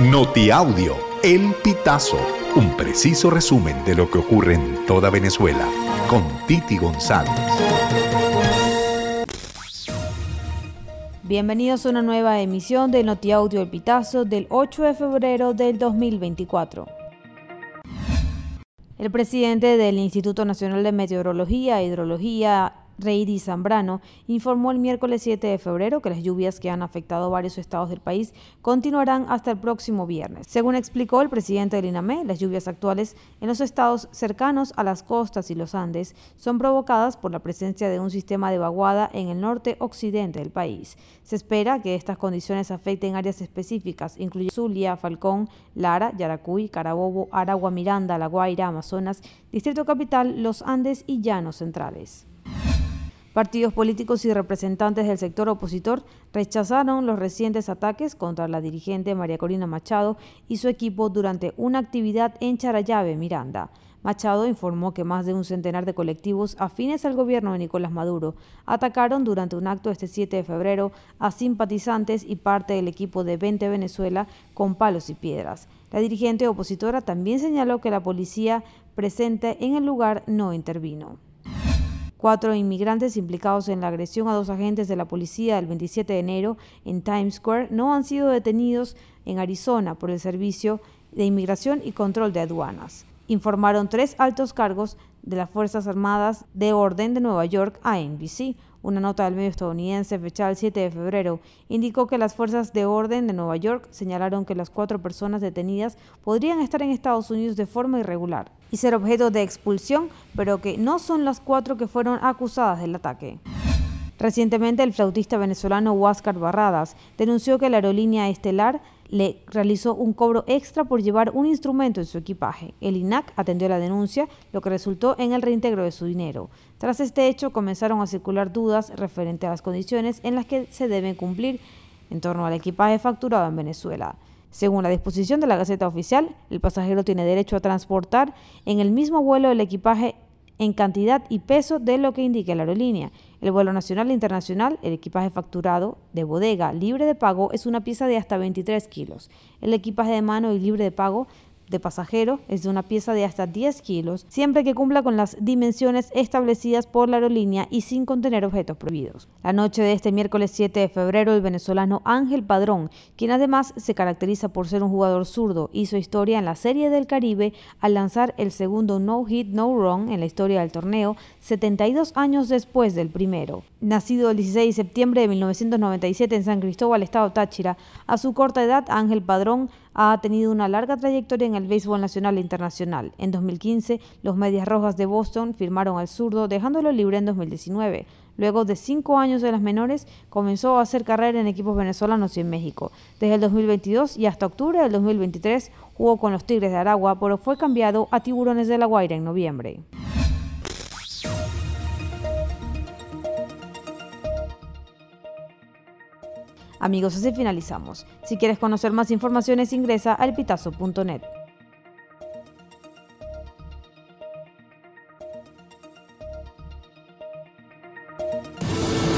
Notiaudio, El Pitazo, un preciso resumen de lo que ocurre en toda Venezuela, con Titi González. Bienvenidos a una nueva emisión de Notiaudio El Pitazo del 8 de febrero del 2024. El presidente del Instituto Nacional de Meteorología e Hidrología Reidy Zambrano informó el miércoles 7 de febrero que las lluvias que han afectado varios estados del país continuarán hasta el próximo viernes. Según explicó el presidente del INAME, las lluvias actuales en los estados cercanos a las costas y los Andes son provocadas por la presencia de un sistema de vaguada en el norte-occidente del país. Se espera que estas condiciones afecten áreas específicas, incluyendo Zulia, Falcón, Lara, Yaracuy, Carabobo, Aragua, Miranda, La Guaira, Amazonas, Distrito Capital, Los Andes y Llanos Centrales. Partidos políticos y representantes del sector opositor rechazaron los recientes ataques contra la dirigente María Corina Machado y su equipo durante una actividad en Charayave, Miranda. Machado informó que más de un centenar de colectivos afines al gobierno de Nicolás Maduro atacaron durante un acto este 7 de febrero a simpatizantes y parte del equipo de 20 Venezuela con palos y piedras. La dirigente opositora también señaló que la policía presente en el lugar no intervino. Cuatro inmigrantes implicados en la agresión a dos agentes de la policía el 27 de enero en Times Square no han sido detenidos en Arizona por el Servicio de Inmigración y Control de Aduanas. Informaron tres altos cargos de las Fuerzas Armadas de Orden de Nueva York a NBC. Una nota del medio estadounidense fechada el 7 de febrero indicó que las fuerzas de orden de Nueva York señalaron que las cuatro personas detenidas podrían estar en Estados Unidos de forma irregular y ser objeto de expulsión, pero que no son las cuatro que fueron acusadas del ataque. Recientemente, el flautista venezolano Huáscar Barradas denunció que la aerolínea Estelar le realizó un cobro extra por llevar un instrumento en su equipaje. El INAC atendió la denuncia, lo que resultó en el reintegro de su dinero. Tras este hecho, comenzaron a circular dudas referente a las condiciones en las que se deben cumplir en torno al equipaje facturado en Venezuela. Según la disposición de la Gaceta Oficial, el pasajero tiene derecho a transportar en el mismo vuelo el equipaje en cantidad y peso de lo que indique la aerolínea. El vuelo nacional e internacional, el equipaje facturado de bodega libre de pago es una pieza de hasta 23 kilos. El equipaje de mano y libre de pago de pasajero es de una pieza de hasta 10 kilos, siempre que cumpla con las dimensiones establecidas por la aerolínea y sin contener objetos prohibidos. La noche de este miércoles 7 de febrero, el venezolano Ángel Padrón, quien además se caracteriza por ser un jugador zurdo, hizo historia en la Serie del Caribe al lanzar el segundo no hit, no run en la historia del torneo, 72 años después del primero. Nacido el 16 de septiembre de 1997 en San Cristóbal, estado Táchira, a su corta edad, Ángel Padrón ha tenido una larga trayectoria en el béisbol nacional e internacional. En 2015, los Medias Rojas de Boston firmaron al zurdo, dejándolo libre en 2019. Luego de cinco años de las menores, comenzó a hacer carrera en equipos venezolanos y en México. Desde el 2022 y hasta octubre del 2023 jugó con los Tigres de Aragua, pero fue cambiado a Tiburones de la Guaira en noviembre. Amigos, así finalizamos. Si quieres conocer más informaciones, ingresa a elpitazo.net.